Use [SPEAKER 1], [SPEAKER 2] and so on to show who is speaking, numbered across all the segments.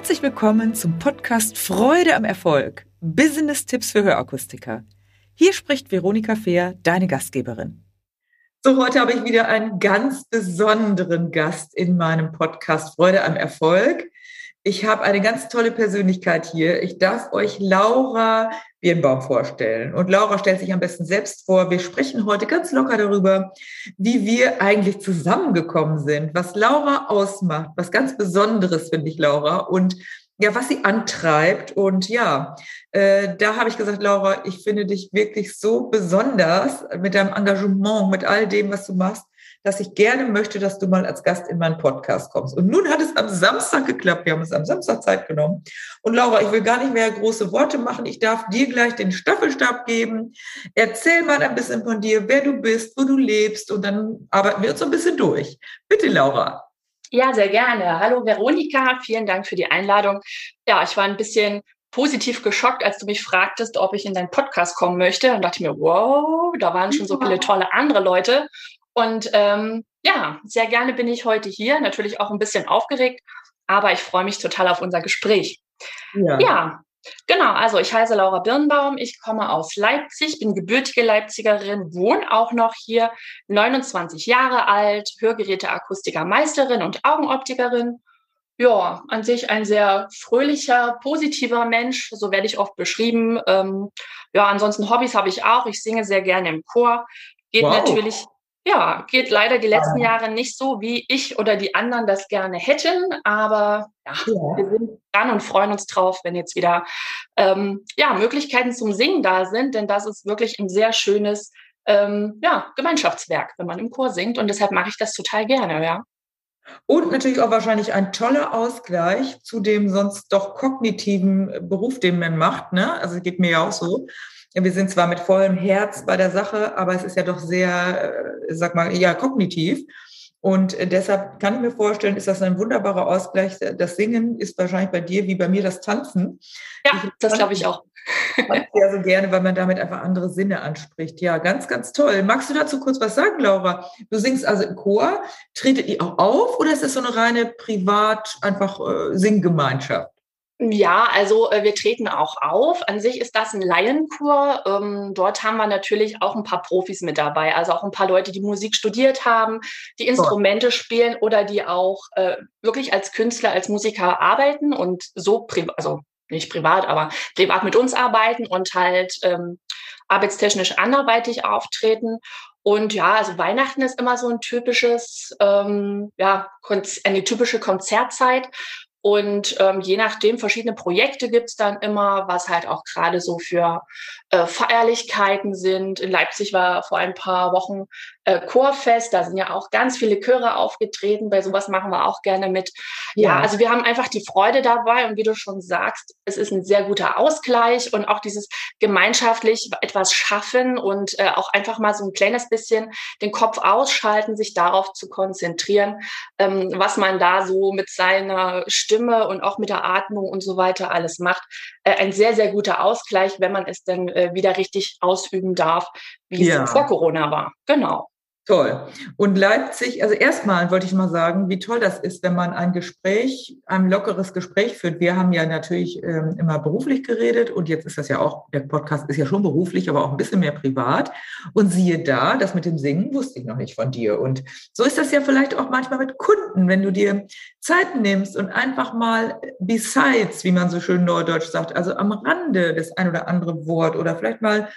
[SPEAKER 1] Herzlich willkommen zum Podcast Freude am Erfolg. Business-Tipps für Hörakustiker. Hier spricht Veronika Fehr, deine Gastgeberin. So, heute habe ich wieder einen ganz besonderen Gast in meinem Podcast Freude am Erfolg. Ich habe eine ganz tolle Persönlichkeit hier. Ich darf euch Laura Birnbaum vorstellen. Und Laura stellt sich am besten selbst vor. Wir sprechen heute ganz locker darüber, wie wir eigentlich zusammengekommen sind, was Laura ausmacht, was ganz Besonderes finde ich, Laura, und ja, was sie antreibt. Und ja, äh, da habe ich gesagt, Laura, ich finde dich wirklich so besonders mit deinem Engagement, mit all dem, was du machst dass ich gerne möchte, dass du mal als Gast in meinen Podcast kommst. Und nun hat es am Samstag geklappt. Wir haben es am Samstag Zeit genommen. Und Laura, ich will gar nicht mehr große Worte machen. Ich darf dir gleich den Staffelstab geben. Erzähl mal ein bisschen von dir, wer du bist, wo du lebst. Und dann arbeiten wir uns so ein bisschen durch. Bitte, Laura.
[SPEAKER 2] Ja, sehr gerne. Hallo Veronika, vielen Dank für die Einladung. Ja, ich war ein bisschen positiv geschockt, als du mich fragtest, ob ich in deinen Podcast kommen möchte. Und dachte mir, wow, da waren schon so viele tolle andere Leute. Und ähm, ja, sehr gerne bin ich heute hier, natürlich auch ein bisschen aufgeregt, aber ich freue mich total auf unser Gespräch. Ja. ja. Genau, also ich heiße Laura Birnbaum, ich komme aus Leipzig, bin gebürtige Leipzigerin, wohne auch noch hier, 29 Jahre alt, Hörgeräteakustikermeisterin und Augenoptikerin. Ja, an sich ein sehr fröhlicher, positiver Mensch, so werde ich oft beschrieben. Ähm, ja, ansonsten Hobbys habe ich auch. Ich singe sehr gerne im Chor. Geht wow. natürlich ja, geht leider die letzten Jahre nicht so, wie ich oder die anderen das gerne hätten. Aber ja, ja. wir sind dran und freuen uns drauf, wenn jetzt wieder ähm, ja, Möglichkeiten zum Singen da sind. Denn das ist wirklich ein sehr schönes ähm, ja, Gemeinschaftswerk, wenn man im Chor singt. Und deshalb mache ich das total gerne, ja.
[SPEAKER 1] Und natürlich auch wahrscheinlich ein toller Ausgleich zu dem sonst doch kognitiven Beruf, den man macht. Ne? Also geht mir ja auch so wir sind zwar mit vollem Herz bei der Sache, aber es ist ja doch sehr, äh, sag mal, ja, kognitiv. Und deshalb kann ich mir vorstellen, ist das ein wunderbarer Ausgleich. Das Singen ist wahrscheinlich bei dir wie bei mir das Tanzen.
[SPEAKER 2] Ja, ich das glaube ich auch.
[SPEAKER 1] Sehr so gerne, weil man damit einfach andere Sinne anspricht. Ja, ganz, ganz toll. Magst du dazu kurz was sagen, Laura? Du singst also im Chor. Tretet ihr auch auf oder ist das so eine reine privat einfach äh, Singgemeinschaft?
[SPEAKER 2] Ja, also äh, wir treten auch auf. An sich ist das ein Laienchor. Ähm, dort haben wir natürlich auch ein paar Profis mit dabei, also auch ein paar Leute, die Musik studiert haben, die Instrumente oh. spielen oder die auch äh, wirklich als Künstler, als Musiker arbeiten und so, also nicht privat, aber privat mit uns arbeiten und halt ähm, arbeitstechnisch anderweitig auftreten. Und ja, also Weihnachten ist immer so ein typisches, ähm, ja, eine typische Konzertzeit, und ähm, je nachdem, verschiedene Projekte gibt's dann immer, was halt auch gerade so für äh, Feierlichkeiten sind. In Leipzig war vor ein paar Wochen äh, Chorfest, da sind ja auch ganz viele Chöre aufgetreten. Bei sowas machen wir auch gerne mit. Ja. ja, also wir haben einfach die Freude dabei und wie du schon sagst, es ist ein sehr guter Ausgleich und auch dieses gemeinschaftlich etwas schaffen und äh, auch einfach mal so ein kleines bisschen den Kopf ausschalten, sich darauf zu konzentrieren, ähm, was man da so mit seiner Stimme und auch mit der Atmung und so weiter alles macht. Äh, ein sehr, sehr guter Ausgleich, wenn man es dann äh, wieder richtig ausüben darf, wie ja. es vor Corona war. Genau.
[SPEAKER 1] Toll. Und Leipzig, also erstmal wollte ich mal sagen, wie toll das ist, wenn man ein Gespräch, ein lockeres Gespräch führt. Wir haben ja natürlich ähm, immer beruflich geredet und jetzt ist das ja auch, der Podcast ist ja schon beruflich, aber auch ein bisschen mehr privat. Und siehe da, das mit dem Singen wusste ich noch nicht von dir. Und so ist das ja vielleicht auch manchmal mit Kunden, wenn du dir Zeit nimmst und einfach mal besides, wie man so schön neudeutsch sagt, also am Rande das ein oder andere Wort oder vielleicht mal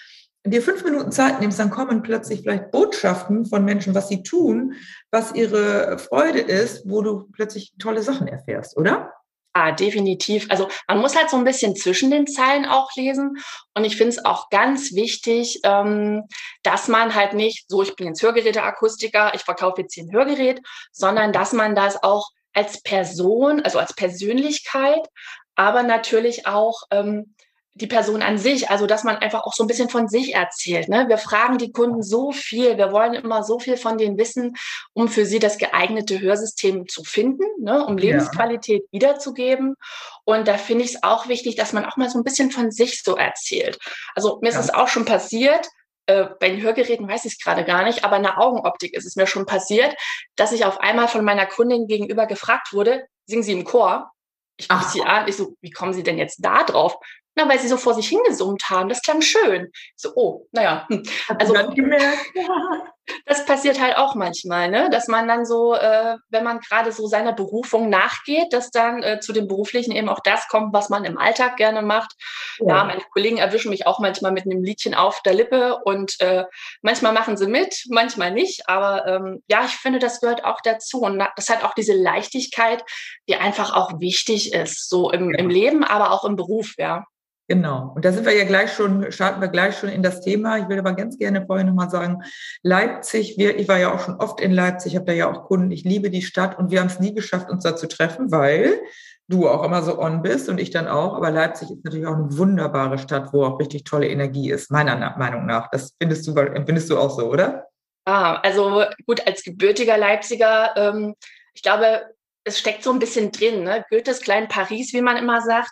[SPEAKER 1] dir fünf Minuten Zeit nimmst, dann kommen plötzlich vielleicht Botschaften von Menschen, was sie tun, was ihre Freude ist, wo du plötzlich tolle Sachen erfährst, oder?
[SPEAKER 2] Ah, definitiv. Also man muss halt so ein bisschen zwischen den Zeilen auch lesen. Und ich finde es auch ganz wichtig, ähm, dass man halt nicht, so ich bin jetzt Hörgeräteakustiker, ich verkaufe jetzt hier ein Hörgerät, sondern dass man das auch als Person, also als Persönlichkeit, aber natürlich auch ähm, die Person an sich, also dass man einfach auch so ein bisschen von sich erzählt. Ne? Wir fragen die Kunden so viel, wir wollen immer so viel von denen wissen, um für sie das geeignete Hörsystem zu finden, ne? um Lebensqualität ja. wiederzugeben. Und da finde ich es auch wichtig, dass man auch mal so ein bisschen von sich so erzählt. Also mir ja. ist es auch schon passiert, äh, bei den Hörgeräten weiß ich es gerade gar nicht, aber in der Augenoptik ist es mir schon passiert, dass ich auf einmal von meiner Kundin gegenüber gefragt wurde, singen Sie im Chor? Ich gucke sie an, ich so, wie kommen Sie denn jetzt da drauf? Na, weil sie so vor sich hingesummt haben. Das klang schön. So, oh, naja. Hm. Also, das passiert halt auch manchmal, ne? dass man dann so, äh, wenn man gerade so seiner Berufung nachgeht, dass dann äh, zu dem Beruflichen eben auch das kommt, was man im Alltag gerne macht. Ja, ja meine Kollegen erwischen mich auch manchmal mit einem Liedchen auf der Lippe und äh, manchmal machen sie mit, manchmal nicht. Aber ähm, ja, ich finde, das gehört auch dazu. Und das hat auch diese Leichtigkeit, die einfach auch wichtig ist, so im, im Leben, aber auch im Beruf, ja.
[SPEAKER 1] Genau. Und da sind wir ja gleich schon, starten wir gleich schon in das Thema. Ich will aber ganz gerne vorher nochmal sagen, Leipzig, wir, ich war ja auch schon oft in Leipzig, habe da ja auch Kunden, ich liebe die Stadt und wir haben es nie geschafft, uns da zu treffen, weil du auch immer so on bist und ich dann auch. Aber Leipzig ist natürlich auch eine wunderbare Stadt, wo auch richtig tolle Energie ist, meiner Meinung nach. Das findest du, findest du auch so, oder?
[SPEAKER 2] Ah, also gut, als gebürtiger Leipziger, ähm, ich glaube, es steckt so ein bisschen drin, ne? Goethes kleinen Paris, wie man immer sagt.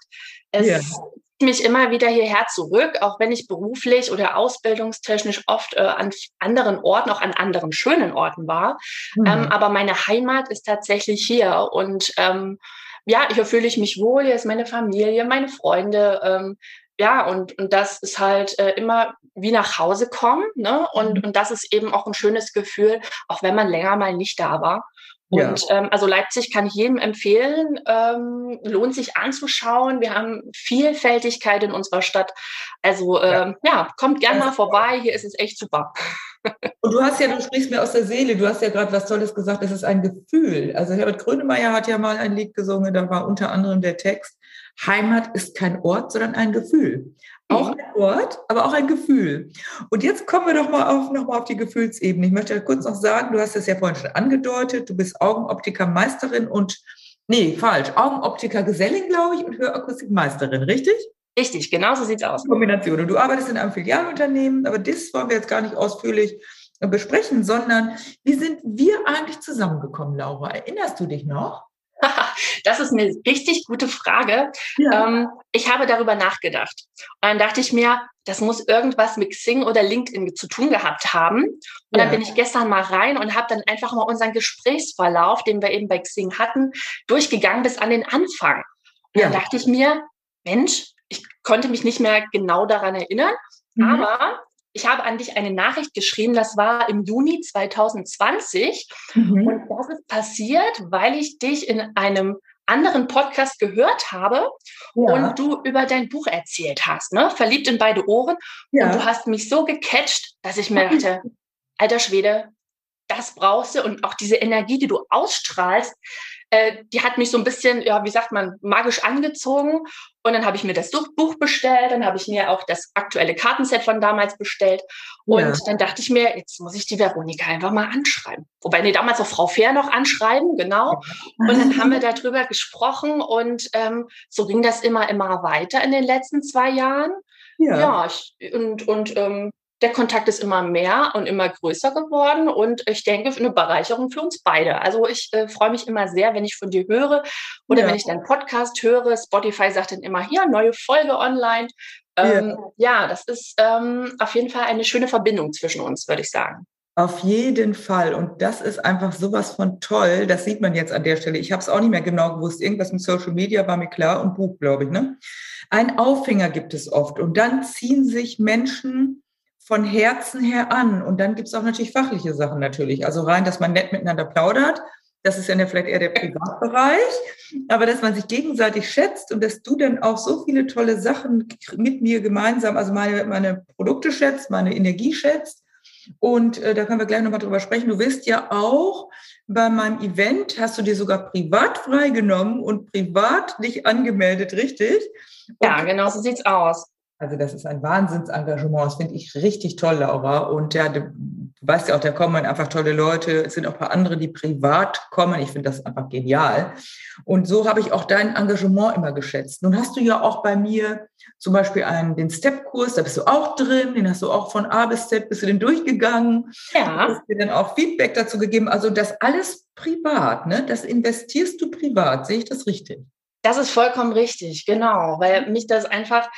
[SPEAKER 2] Es ja mich immer wieder hierher zurück, auch wenn ich beruflich oder ausbildungstechnisch oft äh, an anderen Orten, auch an anderen schönen Orten war. Mhm. Ähm, aber meine Heimat ist tatsächlich hier und ähm, ja, hier fühle ich mich wohl, hier ist meine Familie, meine Freunde. Ähm, ja, und, und das ist halt äh, immer wie nach Hause kommen. Ne? Und, mhm. und das ist eben auch ein schönes Gefühl, auch wenn man länger mal nicht da war. Und ja. ähm, also Leipzig kann ich jedem empfehlen, ähm, lohnt sich anzuschauen. Wir haben Vielfältigkeit in unserer Stadt. Also ähm, ja. ja, kommt gerne mal vorbei. Hier ist es echt super.
[SPEAKER 1] Und du hast ja, du sprichst mir aus der Seele, du hast ja gerade was Tolles gesagt, es ist ein Gefühl. Also Herbert Grönemeyer hat ja mal ein Lied gesungen, da war unter anderem der Text, Heimat ist kein Ort, sondern ein Gefühl. Auch mhm. ein Ort, aber auch ein Gefühl. Und jetzt kommen wir doch mal auf, noch mal auf die Gefühlsebene. Ich möchte kurz noch sagen, du hast es ja vorhin schon angedeutet, du bist Augenoptiker-Meisterin und, nee, falsch, Augenoptiker-Gesellin, glaube ich, und Hörakustikmeisterin, richtig?
[SPEAKER 2] Richtig, genau so sieht es aus.
[SPEAKER 1] Kombination. Und du arbeitest in einem Filialunternehmen, aber das wollen wir jetzt gar nicht ausführlich besprechen, sondern wie sind wir eigentlich zusammengekommen, Laura? Erinnerst du dich noch?
[SPEAKER 2] das ist eine richtig gute Frage. Ja. Ähm, ich habe darüber nachgedacht. Und dann dachte ich mir, das muss irgendwas mit Xing oder LinkedIn zu tun gehabt haben. Und ja. dann bin ich gestern mal rein und habe dann einfach mal unseren Gesprächsverlauf, den wir eben bei Xing hatten, durchgegangen bis an den Anfang. Und ja. dann dachte ich mir, Mensch, ich konnte mich nicht mehr genau daran erinnern, mhm. aber ich habe an dich eine Nachricht geschrieben, das war im Juni 2020. Mhm. Und das ist passiert, weil ich dich in einem anderen Podcast gehört habe ja. und du über dein Buch erzählt hast, ne? Verliebt in beide Ohren. Ja. Und du hast mich so gecatcht, dass ich mir dachte, alter Schwede, das brauchst du und auch diese Energie, die du ausstrahlst, äh, die hat mich so ein bisschen, ja, wie sagt man, magisch angezogen. Und dann habe ich mir das Buch bestellt, dann habe ich mir auch das aktuelle Kartenset von damals bestellt. Und ja. dann dachte ich mir, jetzt muss ich die Veronika einfach mal anschreiben. Wobei, nee, damals auch Frau Fair noch anschreiben, genau. Und dann haben wir darüber gesprochen und ähm, so ging das immer, immer weiter in den letzten zwei Jahren. Ja, ja ich, und, und ähm, der Kontakt ist immer mehr und immer größer geworden und ich denke, eine Bereicherung für uns beide. Also ich äh, freue mich immer sehr, wenn ich von dir höre oder ja. wenn ich deinen Podcast höre. Spotify sagt dann immer, hier, neue Folge online. Ähm, ja. ja. das ist ähm, auf jeden Fall eine schöne Verbindung zwischen uns, würde ich sagen.
[SPEAKER 1] Auf jeden Fall. Und das ist einfach sowas von toll. Das sieht man jetzt an der Stelle. Ich habe es auch nicht mehr genau gewusst. Irgendwas mit Social Media war mir klar und Buch, glaube ich. Ne? Ein Aufhänger gibt es oft. Und dann ziehen sich Menschen von Herzen her an. Und dann gibt es auch natürlich fachliche Sachen natürlich. Also rein, dass man nett miteinander plaudert. Das ist ja vielleicht eher der Privatbereich. Aber dass man sich gegenseitig schätzt und dass du dann auch so viele tolle Sachen mit mir gemeinsam, also meine, meine Produkte schätzt, meine Energie schätzt. Und äh, da können wir gleich nochmal drüber sprechen. Du wirst ja auch bei meinem Event, hast du dir sogar privat freigenommen und privat dich angemeldet, richtig?
[SPEAKER 2] Und ja, genau so sieht's aus.
[SPEAKER 1] Also das ist ein Wahnsinnsengagement. Das finde ich richtig toll, Laura. Und ja, du, du weißt ja auch, da kommen einfach tolle Leute. Es sind auch ein paar andere, die privat kommen. Ich finde das einfach genial. Und so habe ich auch dein Engagement immer geschätzt. Nun hast du ja auch bei mir zum Beispiel einen, den Step-Kurs, da bist du auch drin, den hast du auch von A bis Z, bist du den durchgegangen. Ja. Du hast dir dann auch Feedback dazu gegeben. Also das alles privat, ne? Das investierst du privat. Sehe ich das richtig?
[SPEAKER 2] Das ist vollkommen richtig, genau, weil mich das einfach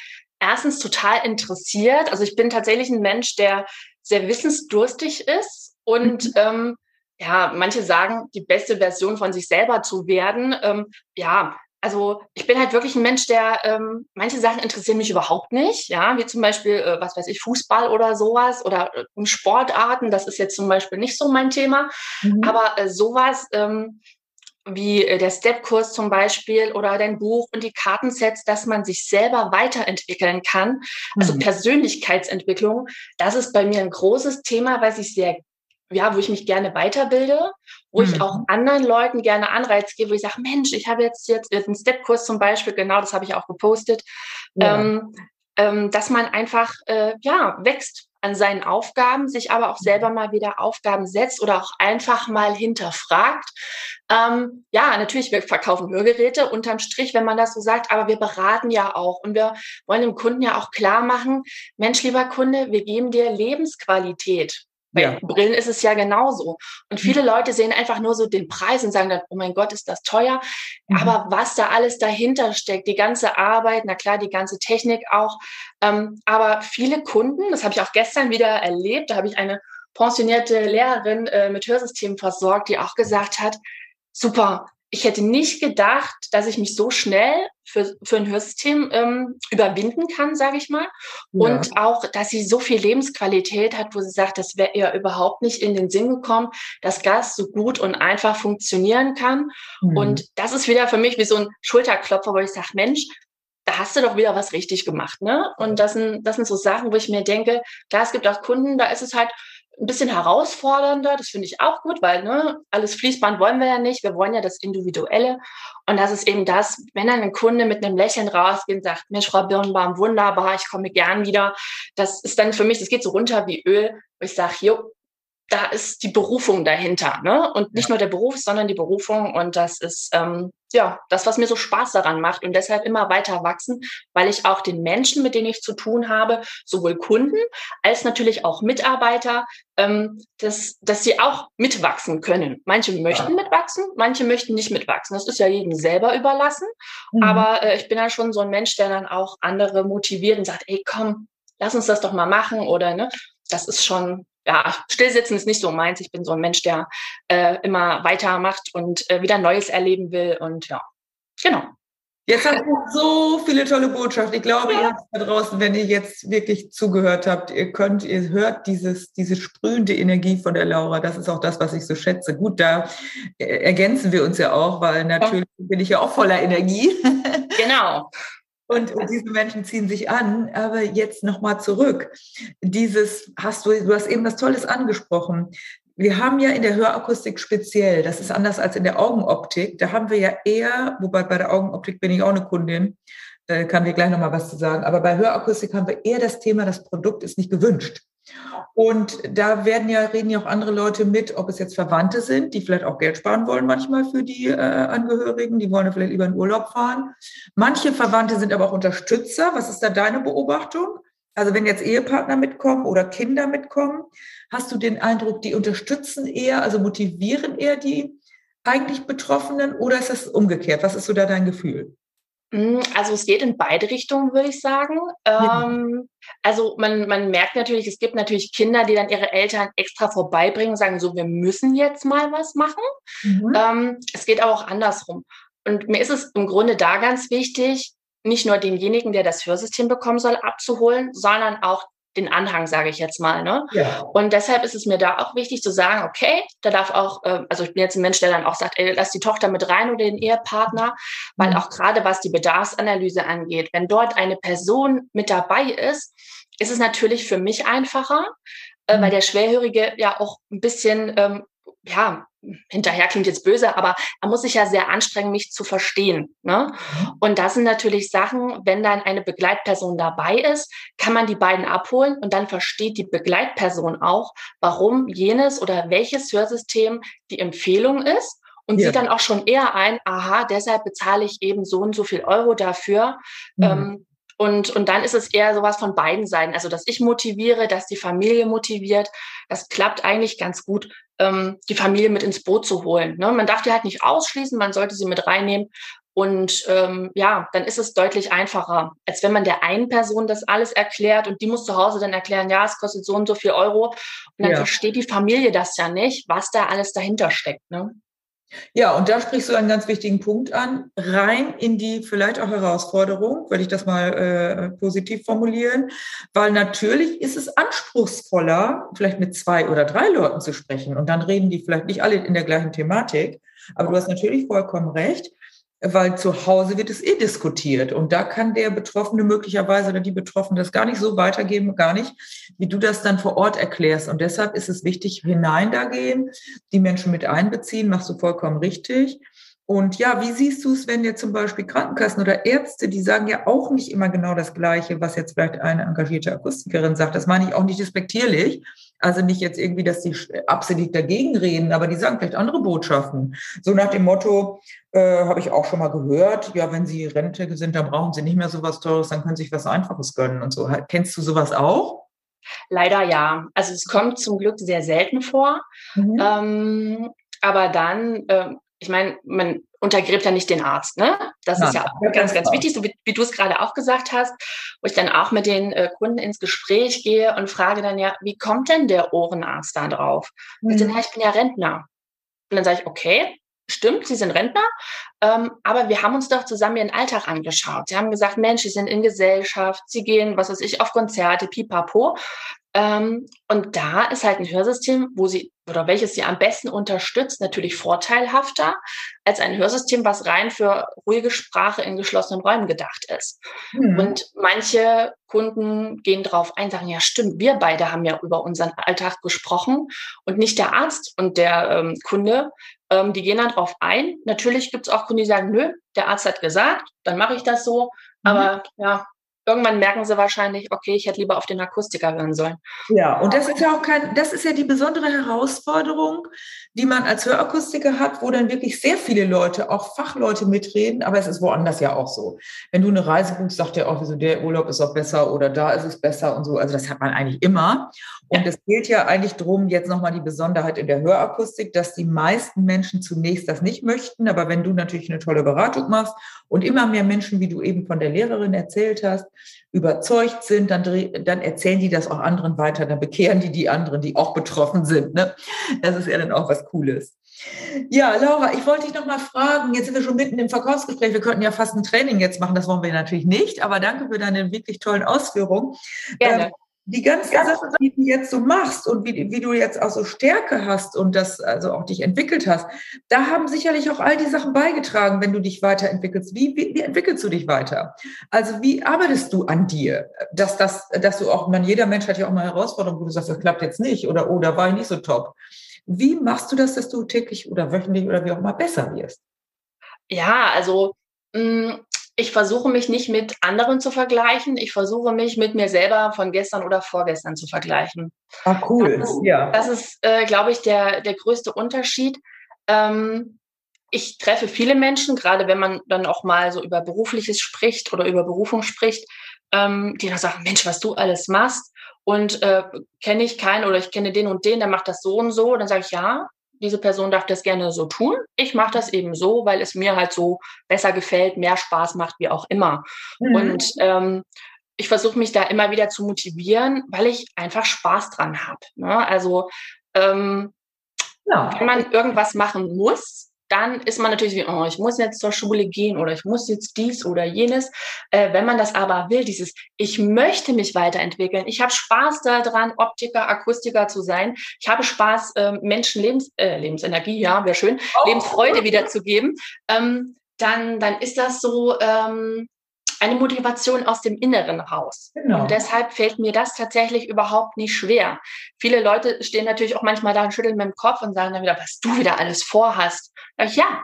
[SPEAKER 2] erstens total interessiert. Also ich bin tatsächlich ein Mensch, der sehr wissensdurstig ist und mhm. ähm, ja, manche sagen, die beste Version von sich selber zu werden. Ähm, ja, also ich bin halt wirklich ein Mensch, der ähm, manche Sachen interessieren mich überhaupt nicht, ja, wie zum Beispiel, äh, was weiß ich, Fußball oder sowas oder äh, Sportarten, das ist jetzt zum Beispiel nicht so mein Thema, mhm. aber äh, sowas ähm, wie äh, der Step-Kurs zum Beispiel oder dein Buch und die Kartensets, dass man sich selber weiterentwickeln kann, also mhm. Persönlichkeitsentwicklung, das ist bei mir ein großes Thema, weil ich sehr ja, wo ich mich gerne weiterbilde, wo mhm. ich auch anderen Leuten gerne Anreiz gebe, wo ich sage, Mensch, ich habe jetzt jetzt einen Step-Kurs zum Beispiel, genau, das habe ich auch gepostet, ja. ähm, ähm, dass man einfach ja wächst an seinen Aufgaben, sich aber auch selber mal wieder Aufgaben setzt oder auch einfach mal hinterfragt. Ähm, ja, natürlich, wir verkaufen Hörgeräte unterm Strich, wenn man das so sagt, aber wir beraten ja auch und wir wollen dem Kunden ja auch klar machen, Mensch, lieber Kunde, wir geben dir Lebensqualität. Bei ja. Brillen ist es ja genauso. Und viele mhm. Leute sehen einfach nur so den Preis und sagen dann, oh mein Gott, ist das teuer. Mhm. Aber was da alles dahinter steckt, die ganze Arbeit, na klar, die ganze Technik auch. Ähm, aber viele Kunden, das habe ich auch gestern wieder erlebt, da habe ich eine pensionierte Lehrerin äh, mit Hörsystemen versorgt, die auch gesagt hat, super, ich hätte nicht gedacht, dass ich mich so schnell für, für ein Hörsystem ähm, überwinden kann, sage ich mal. Ja. Und auch, dass sie so viel Lebensqualität hat, wo sie sagt, das wäre ihr überhaupt nicht in den Sinn gekommen, dass Gas so gut und einfach funktionieren kann. Mhm. Und das ist wieder für mich wie so ein Schulterklopfer, wo ich sage, Mensch, da hast du doch wieder was richtig gemacht, ne? Und das sind, das sind so Sachen, wo ich mir denke, klar, es gibt auch Kunden, da ist es halt ein bisschen herausfordernder. Das finde ich auch gut, weil ne, alles Fließband wollen wir ja nicht. Wir wollen ja das Individuelle. Und das ist eben das, wenn dann ein Kunde mit einem Lächeln rausgeht und sagt, Mensch, Frau Birnbaum, wunderbar, ich komme gern wieder. Das ist dann für mich, das geht so runter wie Öl. Ich sage, jo, da ist die Berufung dahinter. Ne? Und nicht ja. nur der Beruf, sondern die Berufung. Und das ist ähm, ja das, was mir so Spaß daran macht und deshalb immer weiter wachsen, weil ich auch den Menschen, mit denen ich zu tun habe, sowohl Kunden als natürlich auch Mitarbeiter, ähm, dass, dass sie auch mitwachsen können. Manche möchten ja. mitwachsen, manche möchten nicht mitwachsen. Das ist ja jedem selber überlassen. Mhm. Aber äh, ich bin ja schon so ein Mensch, der dann auch andere motiviert und sagt, ey, komm, lass uns das doch mal machen oder ne, das ist schon ja, stillsitzen ist nicht so meins. Ich bin so ein Mensch, der äh, immer weitermacht und äh, wieder Neues erleben will. Und ja, genau.
[SPEAKER 1] Jetzt habt ihr so viele tolle Botschaften. Ich glaube, ja. ihr habt da draußen, wenn ihr jetzt wirklich zugehört habt, ihr könnt, ihr hört dieses, diese sprühende Energie von der Laura. Das ist auch das, was ich so schätze. Gut, da äh, ergänzen wir uns ja auch, weil natürlich ja. bin ich ja auch voller Energie.
[SPEAKER 2] Genau.
[SPEAKER 1] Und, und, diese Menschen ziehen sich an. Aber jetzt nochmal zurück. Dieses hast du, du hast eben was Tolles angesprochen. Wir haben ja in der Hörakustik speziell, das ist anders als in der Augenoptik, da haben wir ja eher, wobei bei der Augenoptik bin ich auch eine Kundin, äh, kann dir gleich nochmal was zu sagen, aber bei Hörakustik haben wir eher das Thema, das Produkt ist nicht gewünscht. Und da werden ja, reden ja auch andere Leute mit, ob es jetzt Verwandte sind, die vielleicht auch Geld sparen wollen manchmal für die äh, Angehörigen, die wollen ja vielleicht lieber in Urlaub fahren. Manche Verwandte sind aber auch Unterstützer. Was ist da deine Beobachtung? Also wenn jetzt Ehepartner mitkommen oder Kinder mitkommen, hast du den Eindruck, die unterstützen eher, also motivieren eher die eigentlich Betroffenen oder ist das umgekehrt? Was ist so da dein Gefühl?
[SPEAKER 2] Hm, also es geht in beide Richtungen, würde ich sagen. Ja. Ähm, also man, man merkt natürlich, es gibt natürlich Kinder, die dann ihre Eltern extra vorbeibringen sagen, so, wir müssen jetzt mal was machen. Mhm. Ähm, es geht aber auch andersrum. Und mir ist es im Grunde da ganz wichtig, nicht nur denjenigen, der das Hörsystem bekommen soll, abzuholen, sondern auch den Anhang, sage ich jetzt mal. Ne? Ja. Und deshalb ist es mir da auch wichtig zu sagen, okay, da darf auch, äh, also ich bin jetzt ein Mensch, der dann auch sagt, ey, lass die Tochter mit rein oder den Ehepartner, weil mhm. auch gerade was die Bedarfsanalyse angeht, wenn dort eine Person mit dabei ist, ist es natürlich für mich einfacher, äh, weil mhm. der Schwerhörige ja auch ein bisschen ähm, ja, hinterher klingt jetzt böse, aber man muss sich ja sehr anstrengen, mich zu verstehen. Ne? Mhm. Und das sind natürlich Sachen, wenn dann eine Begleitperson dabei ist, kann man die beiden abholen und dann versteht die Begleitperson auch, warum jenes oder welches Hörsystem die Empfehlung ist und ja. sieht dann auch schon eher ein, aha, deshalb bezahle ich eben so und so viel Euro dafür. Mhm. Ähm, und, und dann ist es eher sowas von beiden Seiten. Also, dass ich motiviere, dass die Familie motiviert. Das klappt eigentlich ganz gut, ähm, die Familie mit ins Boot zu holen. Ne? Man darf die halt nicht ausschließen, man sollte sie mit reinnehmen. Und ähm, ja, dann ist es deutlich einfacher, als wenn man der einen Person das alles erklärt und die muss zu Hause dann erklären, ja, es kostet so und so viel Euro. Und dann ja. versteht die Familie das ja nicht, was da alles dahinter steckt. Ne?
[SPEAKER 1] Ja, und da sprichst du einen ganz wichtigen Punkt an, rein in die vielleicht auch Herausforderung, würde ich das mal äh, positiv formulieren, weil natürlich ist es anspruchsvoller, vielleicht mit zwei oder drei Leuten zu sprechen. Und dann reden die vielleicht nicht alle in der gleichen Thematik, aber du hast natürlich vollkommen recht weil zu Hause wird es eh diskutiert und da kann der Betroffene möglicherweise oder die Betroffene das gar nicht so weitergeben, gar nicht, wie du das dann vor Ort erklärst. Und deshalb ist es wichtig, hinein da gehen, die Menschen mit einbeziehen, machst du vollkommen richtig. Und ja, wie siehst du es, wenn jetzt zum Beispiel Krankenkassen oder Ärzte, die sagen ja auch nicht immer genau das Gleiche, was jetzt vielleicht eine engagierte Akustikerin sagt. Das meine ich auch nicht despektierlich. Also nicht jetzt irgendwie, dass die absolut dagegen reden, aber die sagen vielleicht andere Botschaften. So nach dem Motto, äh, habe ich auch schon mal gehört, ja, wenn Sie Rente sind, dann brauchen Sie nicht mehr so was Teures, dann können Sie sich was Einfaches gönnen und so. Kennst du sowas auch?
[SPEAKER 2] Leider ja. Also es kommt zum Glück sehr selten vor. Mhm. Ähm, aber dann äh, ich meine, man untergräbt ja nicht den Arzt, ne? Das Nein, ist ja auch ganz, ganz wichtig, so wie, wie du es gerade auch gesagt hast, wo ich dann auch mit den äh, Kunden ins Gespräch gehe und frage dann ja, wie kommt denn der Ohrenarzt da drauf? Mhm. Ich, sage, ja, ich bin ja Rentner. Und dann sage ich, okay, stimmt, Sie sind Rentner, aber wir haben uns doch zusammen Ihren Alltag angeschaut. Sie haben gesagt, Mensch, Sie sind in Gesellschaft, Sie gehen, was weiß ich, auf Konzerte, pipapo. Ähm, und da ist halt ein Hörsystem, wo sie oder welches sie am besten unterstützt, natürlich vorteilhafter als ein Hörsystem, was rein für ruhige Sprache in geschlossenen Räumen gedacht ist. Mhm. Und manche Kunden gehen drauf ein, sagen, ja stimmt, wir beide haben ja über unseren Alltag gesprochen und nicht der Arzt und der ähm, Kunde. Ähm, die gehen dann drauf ein. Natürlich gibt es auch Kunden, die sagen, nö, der Arzt hat gesagt, dann mache ich das so. Mhm. Aber ja, irgendwann merken sie wahrscheinlich, okay, ich hätte lieber auf den Akustiker hören sollen.
[SPEAKER 1] Ja, und das ist ja auch kein, das ist ja die besondere Herausforderung, die man als Hörakustiker hat, wo dann wirklich sehr viele Leute, auch Fachleute mitreden, aber es ist woanders ja auch so. Wenn du eine Reise buchst, sagt der auch, wieso der Urlaub ist auch besser oder da ist es besser und so. Also das hat man eigentlich immer. Und es geht ja eigentlich darum, jetzt nochmal die Besonderheit in der Hörakustik, dass die meisten Menschen zunächst das nicht möchten. Aber wenn du natürlich eine tolle Beratung machst und immer mehr Menschen, wie du eben von der Lehrerin erzählt hast, überzeugt sind, dann, dann erzählen die das auch anderen weiter, dann bekehren die die anderen, die auch betroffen sind. Ne? Das ist ja dann auch was Cooles. Ja, Laura, ich wollte dich noch mal fragen, jetzt sind wir schon mitten im Verkaufsgespräch, wir könnten ja fast ein Training jetzt machen, das wollen wir natürlich nicht, aber danke für deine wirklich tollen Ausführungen. Gerne. Ähm, die ganzen ja. Sachen, die du jetzt so machst und wie, wie du jetzt auch so Stärke hast und das also auch dich entwickelt hast, da haben sicherlich auch all die Sachen beigetragen, wenn du dich weiterentwickelst. Wie, wie, wie entwickelst du dich weiter? Also wie arbeitest du an dir? Dass, das, dass du auch, man, jeder Mensch hat ja auch mal Herausforderungen, wo du sagst, das klappt jetzt nicht oder, oder oh, war ich nicht so top. Wie machst du das, dass du täglich oder wöchentlich oder wie auch immer besser wirst?
[SPEAKER 2] Ja, also mh, mm, ich versuche mich nicht mit anderen zu vergleichen. Ich versuche mich mit mir selber von gestern oder vorgestern zu vergleichen.
[SPEAKER 1] Ah, cool.
[SPEAKER 2] Das ist, ja. Das ist, äh, glaube ich, der, der größte Unterschied. Ähm, ich treffe viele Menschen, gerade wenn man dann auch mal so über Berufliches spricht oder über Berufung spricht, ähm, die dann sagen, Mensch, was du alles machst und äh, kenne ich keinen oder ich kenne den und den, der macht das so und so. Dann sage ich, ja, diese Person darf das gerne so tun. Ich mache das eben so, weil es mir halt so besser gefällt, mehr Spaß macht, wie auch immer. Mhm. Und ähm, ich versuche mich da immer wieder zu motivieren, weil ich einfach Spaß dran habe. Ne? Also ähm, ja. wenn man irgendwas machen muss, dann ist man natürlich wie, oh, ich muss jetzt zur Schule gehen oder ich muss jetzt dies oder jenes. Äh, wenn man das aber will, dieses, ich möchte mich weiterentwickeln, ich habe Spaß daran, Optiker, Akustiker zu sein, ich habe Spaß, äh, Menschen Lebens, äh, Lebensenergie, ja, wäre schön, oh. Lebensfreude wiederzugeben, ähm, dann, dann ist das so, ähm, eine Motivation aus dem Inneren raus. Genau. Und deshalb fällt mir das tatsächlich überhaupt nicht schwer. Viele Leute stehen natürlich auch manchmal da und schütteln mit dem Kopf und sagen dann wieder, was du wieder alles vorhast. Ja,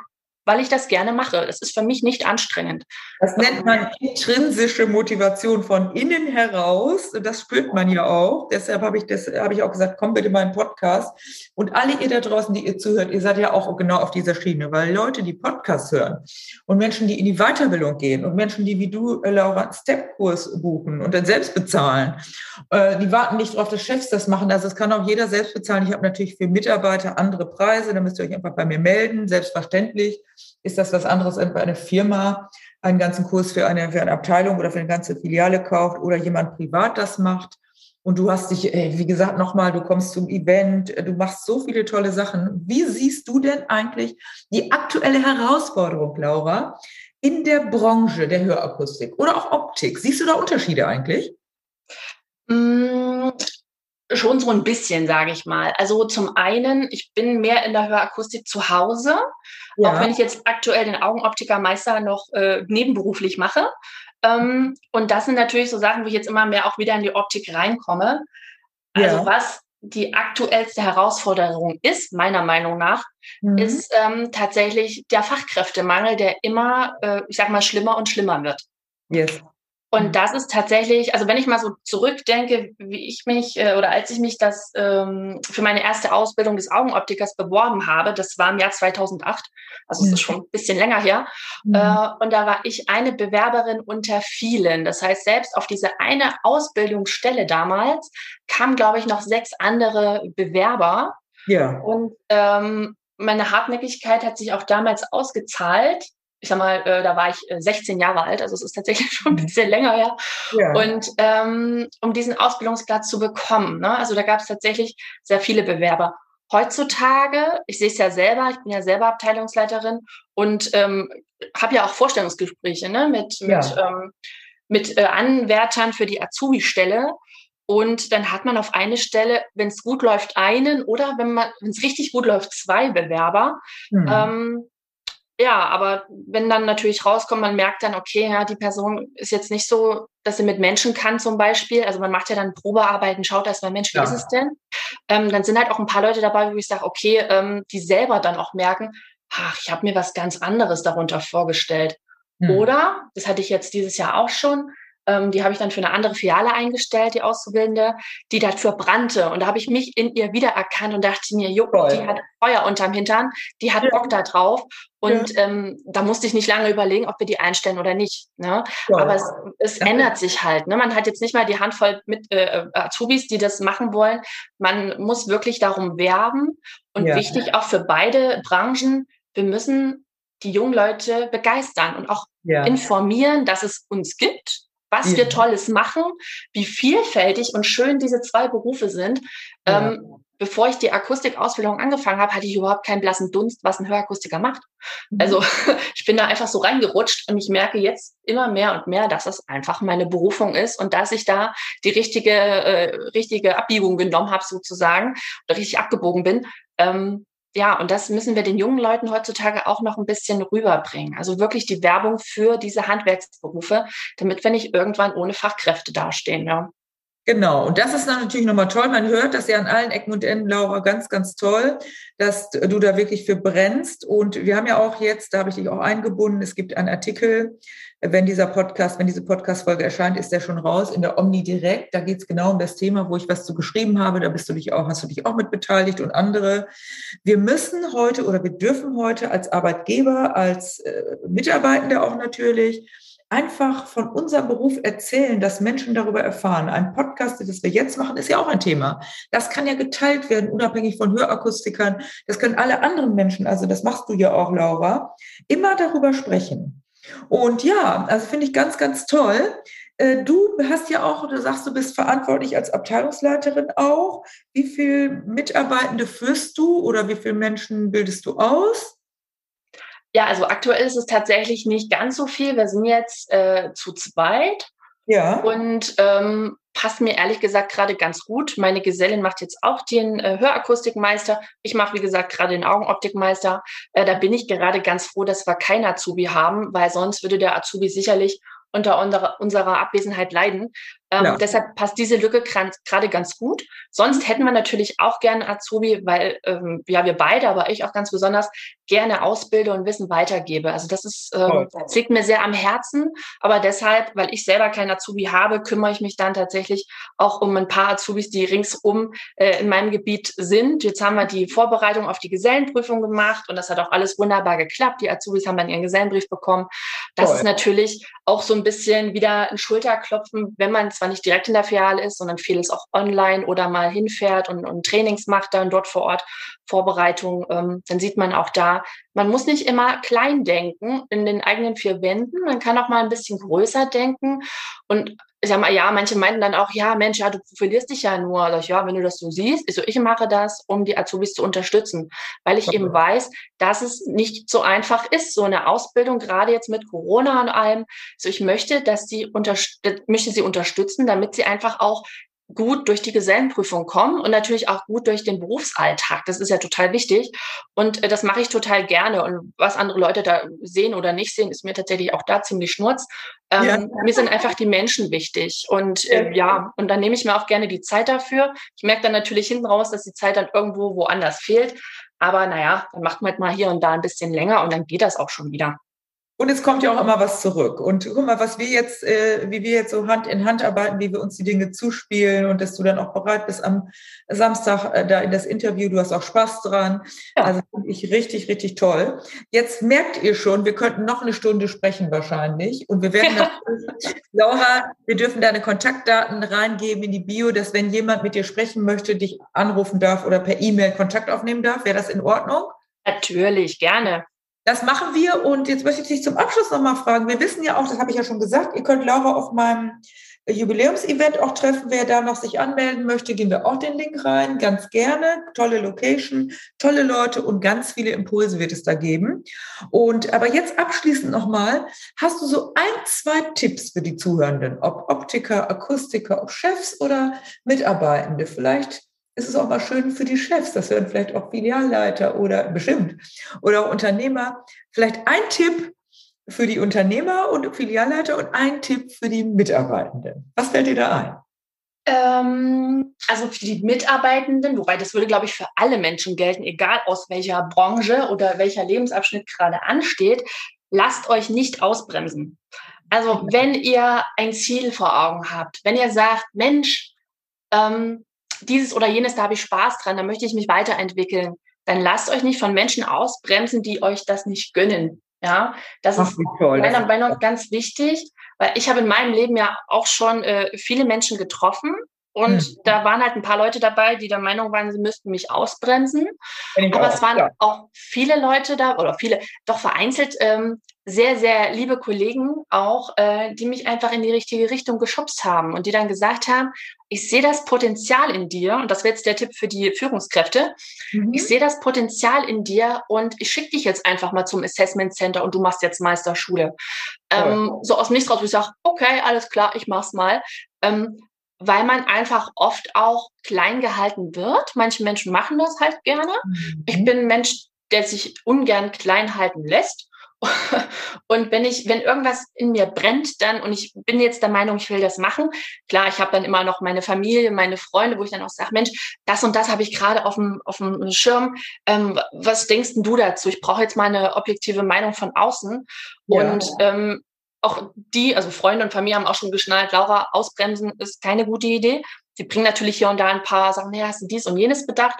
[SPEAKER 2] weil ich das gerne mache. Es ist für mich nicht anstrengend.
[SPEAKER 1] Das nennt man intrinsische Motivation von innen heraus. Das spürt man ja auch. Deshalb habe ich, das, habe ich auch gesagt, komm bitte mal in Podcast. Und alle ihr da draußen, die ihr zuhört, ihr seid ja auch genau auf dieser Schiene, weil Leute, die Podcasts hören und Menschen, die in die Weiterbildung gehen und Menschen, die wie du, äh, Laura, einen Step-Kurs buchen und dann selbst bezahlen, äh, die warten nicht darauf, dass Chefs das machen. Also das kann auch jeder selbst bezahlen. Ich habe natürlich für Mitarbeiter andere Preise. Da müsst ihr euch einfach bei mir melden, selbstverständlich ist das was anderes, wenn eine Firma einen ganzen Kurs für eine, für eine Abteilung oder für eine ganze Filiale kauft oder jemand privat das macht. Und du hast dich, wie gesagt, nochmal, du kommst zum Event, du machst so viele tolle Sachen. Wie siehst du denn eigentlich die aktuelle Herausforderung, Laura, in der Branche der Hörakustik oder auch Optik? Siehst du da Unterschiede eigentlich?
[SPEAKER 2] Mm, schon so ein bisschen, sage ich mal. Also zum einen, ich bin mehr in der Hörakustik zu Hause, ja. auch wenn ich jetzt aktuell den Augenoptikermeister noch äh, nebenberuflich mache. Ähm, und das sind natürlich so Sachen, wo ich jetzt immer mehr auch wieder in die Optik reinkomme. Also ja. was die aktuellste Herausforderung ist, meiner Meinung nach, mhm. ist ähm, tatsächlich der Fachkräftemangel, der immer, äh, ich sag mal, schlimmer und schlimmer wird. Yes. Und mhm. das ist tatsächlich, also wenn ich mal so zurückdenke, wie ich mich äh, oder als ich mich das ähm, für meine erste Ausbildung des Augenoptikers beworben habe, das war im Jahr 2008, also es ist schon ein bisschen länger her, mhm. äh, und da war ich eine Bewerberin unter vielen. Das heißt, selbst auf diese eine Ausbildungsstelle damals kamen, glaube ich, noch sechs andere Bewerber. Ja. Und ähm, meine Hartnäckigkeit hat sich auch damals ausgezahlt ich sag mal, äh, da war ich 16 äh, Jahre alt, also es ist tatsächlich schon ein mhm. bisschen länger her. Ja. Und ähm, um diesen Ausbildungsplatz zu bekommen, ne? also da gab es tatsächlich sehr viele Bewerber. Heutzutage, ich sehe es ja selber, ich bin ja selber Abteilungsleiterin und ähm, habe ja auch Vorstellungsgespräche ne? mit, ja. mit, ähm, mit äh, Anwärtern für die Azubi-Stelle. Und dann hat man auf eine Stelle, wenn es gut läuft, einen oder wenn man, wenn es richtig gut läuft, zwei Bewerber. Mhm. Ähm, ja, aber wenn dann natürlich rauskommt, man merkt dann, okay, ja, die Person ist jetzt nicht so, dass sie mit Menschen kann zum Beispiel. Also man macht ja dann Probearbeiten, schaut erstmal, Mensch, wie ja. ist es denn? Ähm, dann sind halt auch ein paar Leute dabei, wo ich sage, okay, ähm, die selber dann auch merken, ach, ich habe mir was ganz anderes darunter vorgestellt. Hm. Oder, das hatte ich jetzt dieses Jahr auch schon, ähm, die habe ich dann für eine andere Filiale eingestellt, die Auszubildende, die dafür brannte. Und da habe ich mich in ihr wiedererkannt und dachte mir, jo, die hat Feuer unterm Hintern, die hat ja. Bock da drauf. Und ja. ähm, da musste ich nicht lange überlegen, ob wir die einstellen oder nicht. Ne? Ja. Aber es, es ändert sich halt. Ne? Man hat jetzt nicht mal die Handvoll mit äh, Azubis, die das machen wollen. Man muss wirklich darum werben. Und wichtig auch für beide Branchen, wir müssen die jungen Leute begeistern und auch informieren, dass es uns gibt, was ja. wir Tolles machen, wie vielfältig und schön diese zwei Berufe sind. Ja. Ähm, bevor ich die Akustikausbildung angefangen habe, hatte ich überhaupt keinen blassen Dunst, was ein Hörakustiker macht. Mhm. Also ich bin da einfach so reingerutscht und ich merke jetzt immer mehr und mehr, dass es einfach meine Berufung ist und dass ich da die richtige, äh, richtige Abbiegung genommen habe sozusagen oder richtig abgebogen bin. Ähm, ja, und das müssen wir den jungen Leuten heutzutage auch noch ein bisschen rüberbringen. Also wirklich die Werbung für diese Handwerksberufe, damit wir nicht irgendwann ohne Fachkräfte dastehen. Ja.
[SPEAKER 1] Genau, und das ist natürlich nochmal toll. Man hört das ja an allen Ecken und Enden, Laura, ganz, ganz toll, dass du da wirklich für brennst. Und wir haben ja auch jetzt, da habe ich dich auch eingebunden, es gibt einen Artikel, wenn dieser Podcast, wenn diese Podcast-Folge erscheint, ist der schon raus in der Omni direkt. Da geht es genau um das Thema, wo ich was zu geschrieben habe. Da bist du dich auch, hast du dich auch mit beteiligt und andere. Wir müssen heute oder wir dürfen heute als Arbeitgeber, als äh, Mitarbeitende auch natürlich, einfach von unserem Beruf erzählen, dass Menschen darüber erfahren. Ein Podcast, das wir jetzt machen, ist ja auch ein Thema. Das kann ja geteilt werden, unabhängig von Hörakustikern. Das können alle anderen Menschen, also das machst du ja auch, Laura, immer darüber sprechen. Und ja, also finde ich ganz, ganz toll. Äh, du hast ja auch, du sagst, du bist verantwortlich als Abteilungsleiterin auch. Wie viele Mitarbeitende führst du oder wie viele Menschen bildest du aus?
[SPEAKER 2] Ja, also aktuell ist es tatsächlich nicht ganz so viel. Wir sind jetzt äh, zu zweit. Ja. Und ähm, passt mir ehrlich gesagt gerade ganz gut. Meine Gesellin macht jetzt auch den äh, Hörakustikmeister. Ich mache, wie gesagt, gerade den Augenoptikmeister. Äh, da bin ich gerade ganz froh, dass wir keinen Azubi haben, weil sonst würde der Azubi sicherlich unter unserer Abwesenheit leiden. Ähm, ja. Deshalb passt diese Lücke gerade ganz gut. Sonst hätten wir natürlich auch gerne Azubi, weil ähm, ja wir beide, aber ich auch ganz besonders gerne ausbilde und Wissen weitergebe. Also das ist ähm, das liegt mir sehr am Herzen. Aber deshalb, weil ich selber keinen Azubi habe, kümmere ich mich dann tatsächlich auch um ein paar Azubis, die ringsum äh, in meinem Gebiet sind. Jetzt haben wir die Vorbereitung auf die Gesellenprüfung gemacht und das hat auch alles wunderbar geklappt. Die Azubis haben dann ihren Gesellenbrief bekommen. Das Toll. ist natürlich auch so ein bisschen wieder ein Schulterklopfen, wenn man zwar nicht direkt in der Filiale ist, sondern vieles auch online oder mal hinfährt und, und Trainings macht dann dort vor Ort Vorbereitung, ähm, dann sieht man auch da, man muss nicht immer klein denken in den eigenen vier Wänden. Man kann auch mal ein bisschen größer denken. Und ich sag mal, ja, manche meinten dann auch, ja, Mensch, ja, du verlierst dich ja nur. Ich, ja, wenn du das so siehst, ich, so, ich mache das, um die Azubis zu unterstützen, weil ich okay. eben weiß, dass es nicht so einfach ist, so eine Ausbildung, gerade jetzt mit Corona und allem. So, ich möchte, dass sie möchte sie unterstützen, damit sie einfach auch gut durch die Gesellenprüfung kommen und natürlich auch gut durch den Berufsalltag. Das ist ja total wichtig. Und äh, das mache ich total gerne. Und was andere Leute da sehen oder nicht sehen, ist mir tatsächlich auch da ziemlich schnurz. Ähm, ja. Mir sind einfach die Menschen wichtig. Und äh, ja, und dann nehme ich mir auch gerne die Zeit dafür. Ich merke dann natürlich hinten raus, dass die Zeit dann irgendwo woanders fehlt. Aber naja, dann macht man halt mal hier und da ein bisschen länger und dann geht das auch schon wieder.
[SPEAKER 1] Und es kommt ja auch immer was zurück. Und guck mal, was wir jetzt, äh, wie wir jetzt so Hand in Hand arbeiten, wie wir uns die Dinge zuspielen und dass du dann auch bereit bist am Samstag äh, da in das Interview. Du hast auch Spaß dran. Ja. Also finde ich richtig, richtig toll. Jetzt merkt ihr schon, wir könnten noch eine Stunde sprechen wahrscheinlich. Und wir werden natürlich, Laura, wir dürfen deine Kontaktdaten reingeben in die Bio, dass wenn jemand mit dir sprechen möchte, dich anrufen darf oder per E-Mail Kontakt aufnehmen darf. Wäre das in Ordnung?
[SPEAKER 2] Natürlich, gerne.
[SPEAKER 1] Das machen wir und jetzt möchte ich dich zum Abschluss nochmal fragen. Wir wissen ja auch, das habe ich ja schon gesagt, ihr könnt Laura auf meinem Jubiläumsevent auch treffen. Wer da noch sich anmelden möchte, gehen wir auch den Link rein. Ganz gerne. Tolle Location, tolle Leute und ganz viele Impulse wird es da geben. Und aber jetzt abschließend nochmal, hast du so ein, zwei Tipps für die Zuhörenden, ob Optiker, Akustiker, ob Chefs oder Mitarbeitende? Vielleicht ist es auch mal schön für die Chefs, das werden vielleicht auch Filialleiter oder bestimmt oder auch Unternehmer. Vielleicht ein Tipp für die Unternehmer und Filialleiter und ein Tipp für die Mitarbeitenden. Was fällt dir da ein?
[SPEAKER 2] Ähm, also für die Mitarbeitenden, wobei das würde, glaube ich, für alle Menschen gelten, egal aus welcher Branche oder welcher Lebensabschnitt gerade ansteht, lasst euch nicht ausbremsen. Also wenn ihr ein Ziel vor Augen habt, wenn ihr sagt, Mensch, ähm, dieses oder jenes, da habe ich Spaß dran, da möchte ich mich weiterentwickeln, dann lasst euch nicht von Menschen ausbremsen, die euch das nicht gönnen. Ja, das Ach, ist meiner Meinung nach ganz wichtig, weil ich habe in meinem Leben ja auch schon äh, viele Menschen getroffen und hm. da waren halt ein paar Leute dabei, die der Meinung waren, sie müssten mich ausbremsen. Aber auch, es waren ja. auch viele Leute da, oder viele, doch vereinzelt, ähm, sehr, sehr liebe Kollegen auch, äh, die mich einfach in die richtige Richtung geschubst haben und die dann gesagt haben, ich sehe das Potenzial in dir, und das wäre jetzt der Tipp für die Führungskräfte, mhm. ich sehe das Potenzial in dir und ich schicke dich jetzt einfach mal zum Assessment Center und du machst jetzt Meisterschule. Ähm, so aus dem Nichts raus, wo ich sage, okay, alles klar, ich mach's mal. Ähm, weil man einfach oft auch klein gehalten wird. Manche Menschen machen das halt gerne. Mhm. Ich bin ein Mensch, der sich ungern klein halten lässt. Und wenn ich, wenn irgendwas in mir brennt, dann, und ich bin jetzt der Meinung, ich will das machen, klar, ich habe dann immer noch meine Familie, meine Freunde, wo ich dann auch sage, Mensch, das und das habe ich gerade auf dem, auf dem Schirm. Ähm, was denkst du dazu? Ich brauche jetzt mal eine objektive Meinung von außen. Ja. Und ähm, auch die, also Freunde und Familie haben auch schon geschnallt, Laura, ausbremsen ist keine gute Idee. Sie bringen natürlich hier und da ein paar Sachen, naja, hast du dies und jenes bedacht.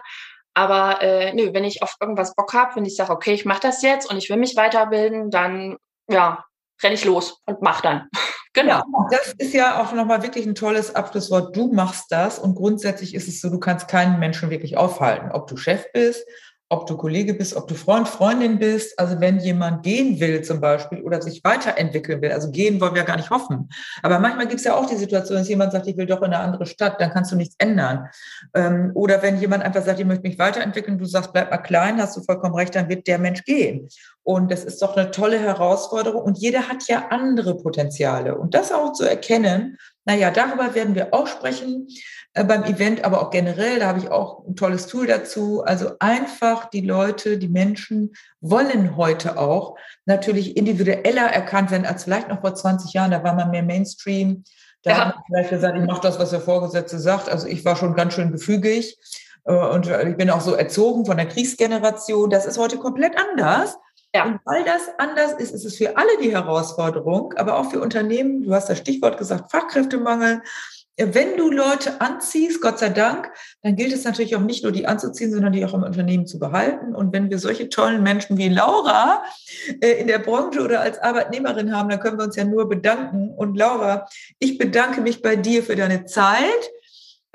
[SPEAKER 2] Aber äh, nö, wenn ich auf irgendwas Bock habe, wenn ich sage, okay, ich mache das jetzt und ich will mich weiterbilden, dann ja, renne ich los und mach dann.
[SPEAKER 1] genau. Ja, das ist ja auch nochmal wirklich ein tolles Abschlusswort. Du machst das und grundsätzlich ist es so, du kannst keinen Menschen wirklich aufhalten, ob du Chef bist ob du Kollege bist, ob du Freund, Freundin bist. Also wenn jemand gehen will zum Beispiel oder sich weiterentwickeln will, also gehen wollen wir gar nicht hoffen. Aber manchmal gibt es ja auch die Situation, dass jemand sagt, ich will doch in eine andere Stadt, dann kannst du nichts ändern. Ähm, oder wenn jemand einfach sagt, ich möchte mich weiterentwickeln, du sagst, bleib mal klein, hast du vollkommen recht, dann wird der Mensch gehen. Und das ist doch eine tolle Herausforderung. Und jeder hat ja andere Potenziale. Und das auch zu erkennen, naja, darüber werden wir auch sprechen beim Event, aber auch generell, da habe ich auch ein tolles Tool dazu. Also einfach die Leute, die Menschen wollen heute auch natürlich individueller erkannt werden als vielleicht noch vor 20 Jahren. Da war man mehr Mainstream. Da ja. hat man vielleicht gesagt, ich mache das, was der Vorgesetzte sagt. Also ich war schon ganz schön gefügig äh, und ich bin auch so erzogen von der Kriegsgeneration. Das ist heute komplett anders. Ja. Und weil das anders ist, ist es für alle die Herausforderung, aber auch für Unternehmen. Du hast das Stichwort gesagt, Fachkräftemangel. Wenn du Leute anziehst, Gott sei Dank, dann gilt es natürlich auch nicht nur, die anzuziehen, sondern die auch im Unternehmen zu behalten. Und wenn wir solche tollen Menschen wie Laura äh, in der Branche oder als Arbeitnehmerin haben, dann können wir uns ja nur bedanken. Und Laura, ich bedanke mich bei dir für deine Zeit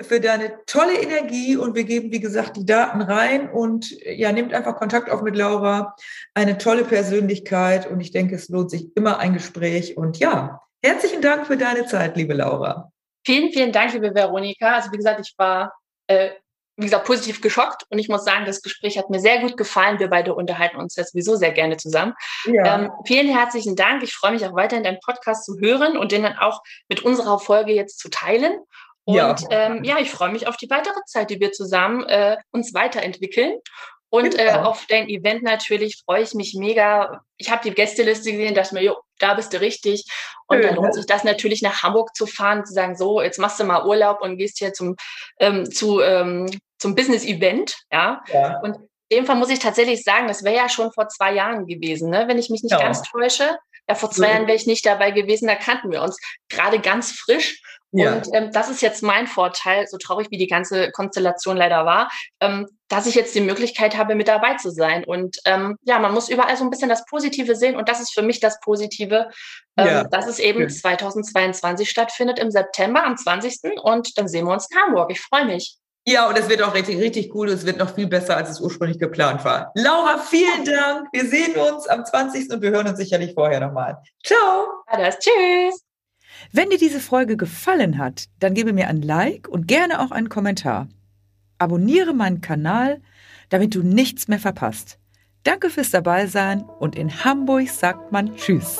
[SPEAKER 1] für deine tolle Energie und wir geben, wie gesagt, die Daten rein und ja, nehmt einfach Kontakt auf mit Laura. Eine tolle Persönlichkeit und ich denke, es lohnt sich immer ein Gespräch und ja, herzlichen Dank für deine Zeit, liebe Laura.
[SPEAKER 2] Vielen, vielen Dank, liebe Veronika. Also wie gesagt, ich war äh, wie gesagt, positiv geschockt. Und ich muss sagen, das Gespräch hat mir sehr gut gefallen. Wir beide unterhalten uns ja sowieso sehr gerne zusammen. Ja. Ähm, vielen herzlichen Dank. Ich freue mich auch weiterhin, deinen Podcast zu hören und den dann auch mit unserer Folge jetzt zu teilen. Und ja, ähm, ja ich freue mich auf die weitere Zeit, die wir zusammen äh, uns weiterentwickeln. Und äh, genau. äh, auf dein Event natürlich freue ich mich mega. Ich habe die Gästeliste gesehen, dachte mir, jo, da bist du richtig. Und Schön, dann lohnt sich das natürlich nach Hamburg zu fahren, zu sagen, so, jetzt machst du mal Urlaub und gehst hier zum, ähm, zu, ähm, zum Business-Event. Ja? ja. Und in dem Fall muss ich tatsächlich sagen, das wäre ja schon vor zwei Jahren gewesen, ne? wenn ich mich nicht ja. ganz täusche. Ja, vor zwei ja. Jahren wäre ich nicht dabei gewesen, da kannten wir uns gerade ganz frisch. Ja. Und ähm, das ist jetzt mein Vorteil, so traurig wie die ganze Konstellation leider war, ähm, dass ich jetzt die Möglichkeit habe, mit dabei zu sein. Und ähm, ja, man muss überall so ein bisschen das Positive sehen. Und das ist für mich das Positive, ähm, ja. dass es eben Schön. 2022 stattfindet im September am 20. Und dann sehen wir uns in Hamburg. Ich freue mich.
[SPEAKER 1] Ja, und es wird auch richtig, richtig cool. Es wird noch viel besser, als es ursprünglich geplant war. Laura, vielen Dank. Wir sehen uns am 20. und wir hören uns sicherlich vorher nochmal. Ciao.
[SPEAKER 2] Alles. Tschüss.
[SPEAKER 1] Wenn dir diese Folge gefallen hat, dann gebe mir ein Like und gerne auch einen Kommentar. Abonniere meinen Kanal, damit du nichts mehr verpasst. Danke fürs Dabeisein und in Hamburg sagt man Tschüss.